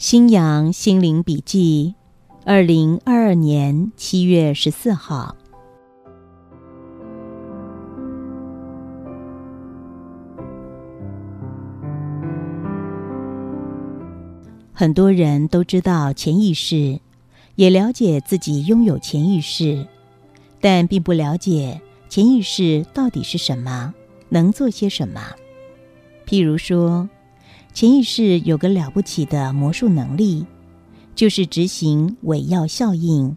新阳心灵笔记，二零二二年七月十四号。很多人都知道潜意识，也了解自己拥有潜意识，但并不了解潜意识到底是什么，能做些什么。譬如说。潜意识有个了不起的魔术能力，就是执行伪药效应，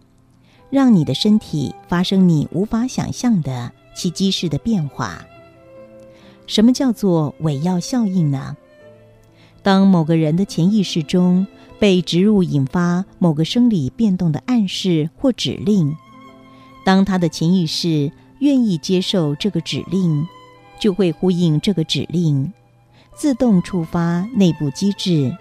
让你的身体发生你无法想象的奇迹式的变化。什么叫做伪药效应呢？当某个人的潜意识中被植入引发某个生理变动的暗示或指令，当他的潜意识愿意接受这个指令，就会呼应这个指令。自动触发内部机制，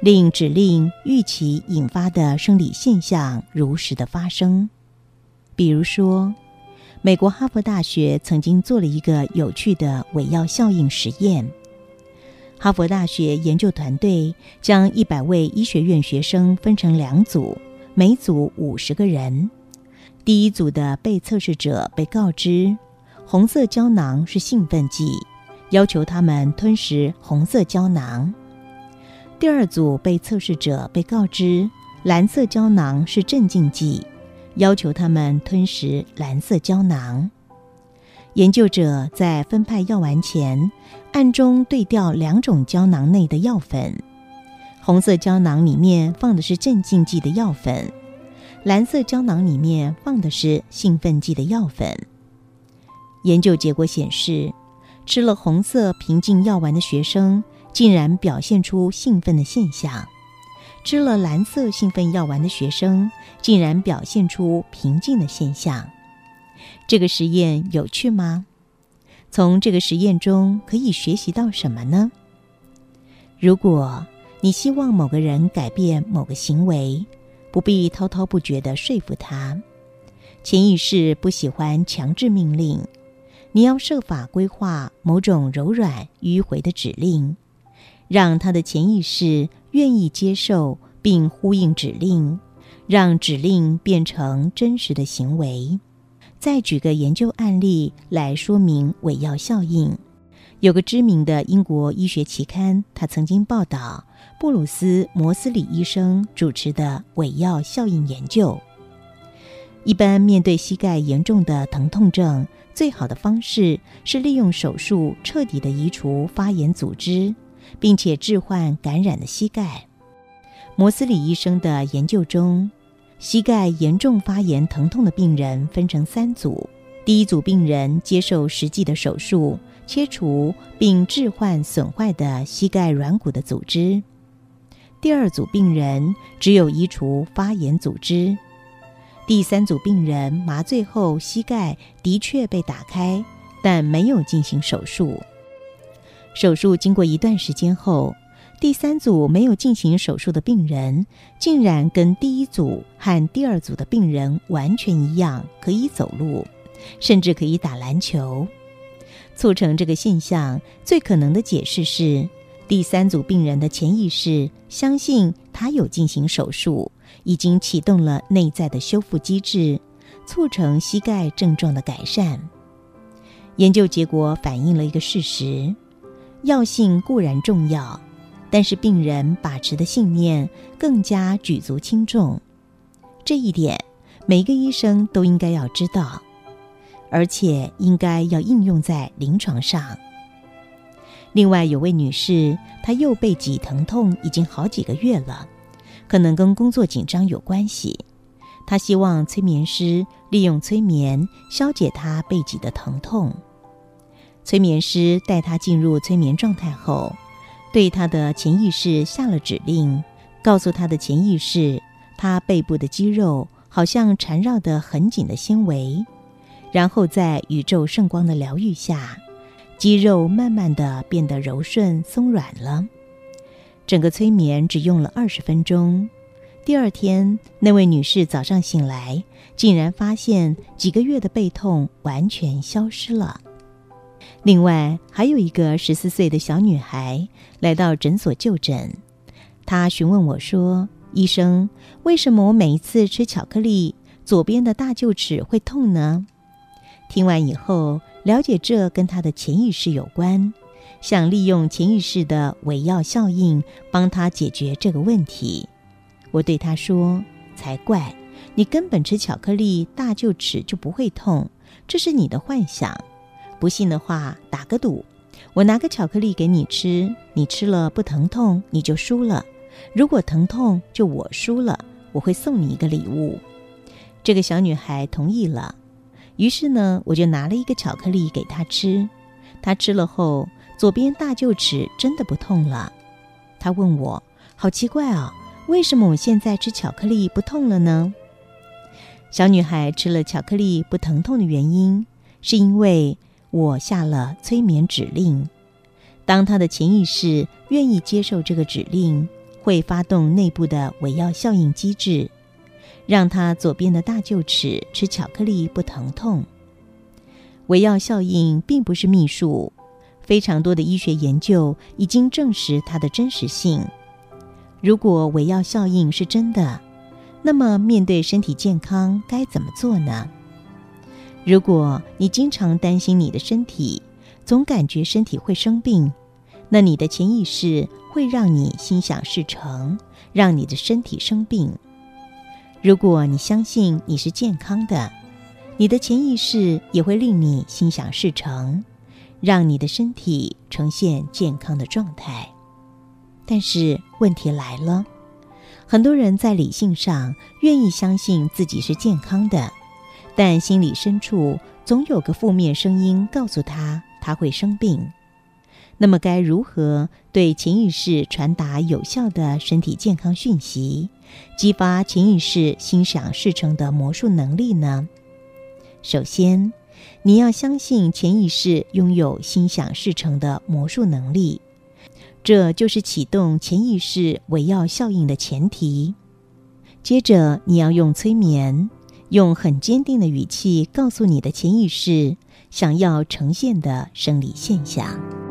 令指令预期引发的生理现象如实的发生。比如说，美国哈佛大学曾经做了一个有趣的伪药效应实验。哈佛大学研究团队将一百位医学院学生分成两组，每组五十个人。第一组的被测试者被告知，红色胶囊是兴奋剂。要求他们吞食红色胶囊。第二组被测试者被告知蓝色胶囊是镇静剂，要求他们吞食蓝色胶囊。研究者在分派药丸前，暗中对调两种胶囊内的药粉。红色胶囊里面放的是镇静剂的药粉，蓝色胶囊里面放的是兴奋剂的药粉。研究结果显示。吃了红色平静药丸的学生，竟然表现出兴奋的现象；吃了蓝色兴奋药丸的学生，竟然表现出平静的现象。这个实验有趣吗？从这个实验中可以学习到什么呢？如果你希望某个人改变某个行为，不必滔滔不绝地说服他。潜意识不喜欢强制命令。你要设法规划某种柔软迂回的指令，让他的潜意识愿意接受并呼应指令，让指令变成真实的行为。再举个研究案例来说明伪药效应。有个知名的英国医学期刊，他曾经报道布鲁斯·摩斯里医生主持的伪药效应研究。一般面对膝盖严重的疼痛症。最好的方式是利用手术彻底的移除发炎组织，并且置换感染的膝盖。摩斯里医生的研究中，膝盖严重发炎疼痛的病人分成三组：第一组病人接受实际的手术，切除并置换损坏的膝盖软骨的组织；第二组病人只有移除发炎组织。第三组病人麻醉后，膝盖的确被打开，但没有进行手术。手术经过一段时间后，第三组没有进行手术的病人，竟然跟第一组和第二组的病人完全一样，可以走路，甚至可以打篮球。促成这个现象最可能的解释是，第三组病人的潜意识相信他有进行手术。已经启动了内在的修复机制，促成膝盖症状的改善。研究结果反映了一个事实：药性固然重要，但是病人把持的信念更加举足轻重。这一点，每个医生都应该要知道，而且应该要应用在临床上。另外，有位女士，她右背脊疼痛已经好几个月了。可能跟工作紧张有关系，他希望催眠师利用催眠消解他背脊的疼痛。催眠师带他进入催眠状态后，对他的潜意识下了指令：告诉他的潜意识，他背部的肌肉好像缠绕得很紧的纤维，然后在宇宙圣光的疗愈下，肌肉慢慢的变得柔顺松软了。整个催眠只用了二十分钟。第二天，那位女士早上醒来，竟然发现几个月的背痛完全消失了。另外，还有一个十四岁的小女孩来到诊所就诊，她询问我说：“医生，为什么我每一次吃巧克力，左边的大臼齿会痛呢？”听完以后，了解这跟她的潜意识有关。想利用潜意识的伪药效应帮他解决这个问题，我对他说：“才怪！你根本吃巧克力大臼齿就不会痛，这是你的幻想。不信的话，打个赌，我拿个巧克力给你吃，你吃了不疼痛，你就输了；如果疼痛，就我输了，我会送你一个礼物。”这个小女孩同意了，于是呢，我就拿了一个巧克力给她吃，她吃了后。左边大臼齿真的不痛了，他问我：“好奇怪啊，为什么我现在吃巧克力不痛了呢？”小女孩吃了巧克力不疼痛的原因，是因为我下了催眠指令。当她的潜意识愿意接受这个指令，会发动内部的伪药效应机制，让她左边的大臼齿吃巧克力不疼痛。伪药效应并不是秘术。非常多的医学研究已经证实它的真实性。如果伪药效应是真的，那么面对身体健康该怎么做呢？如果你经常担心你的身体，总感觉身体会生病，那你的潜意识会让你心想事成，让你的身体生病。如果你相信你是健康的，你的潜意识也会令你心想事成。让你的身体呈现健康的状态，但是问题来了，很多人在理性上愿意相信自己是健康的，但心里深处总有个负面声音告诉他他会生病。那么该如何对潜意识传达有效的身体健康讯息，激发潜意识心想事成的魔术能力呢？首先。你要相信潜意识拥有心想事成的魔术能力，这就是启动潜意识围绕效应的前提。接着，你要用催眠，用很坚定的语气告诉你的潜意识想要呈现的生理现象。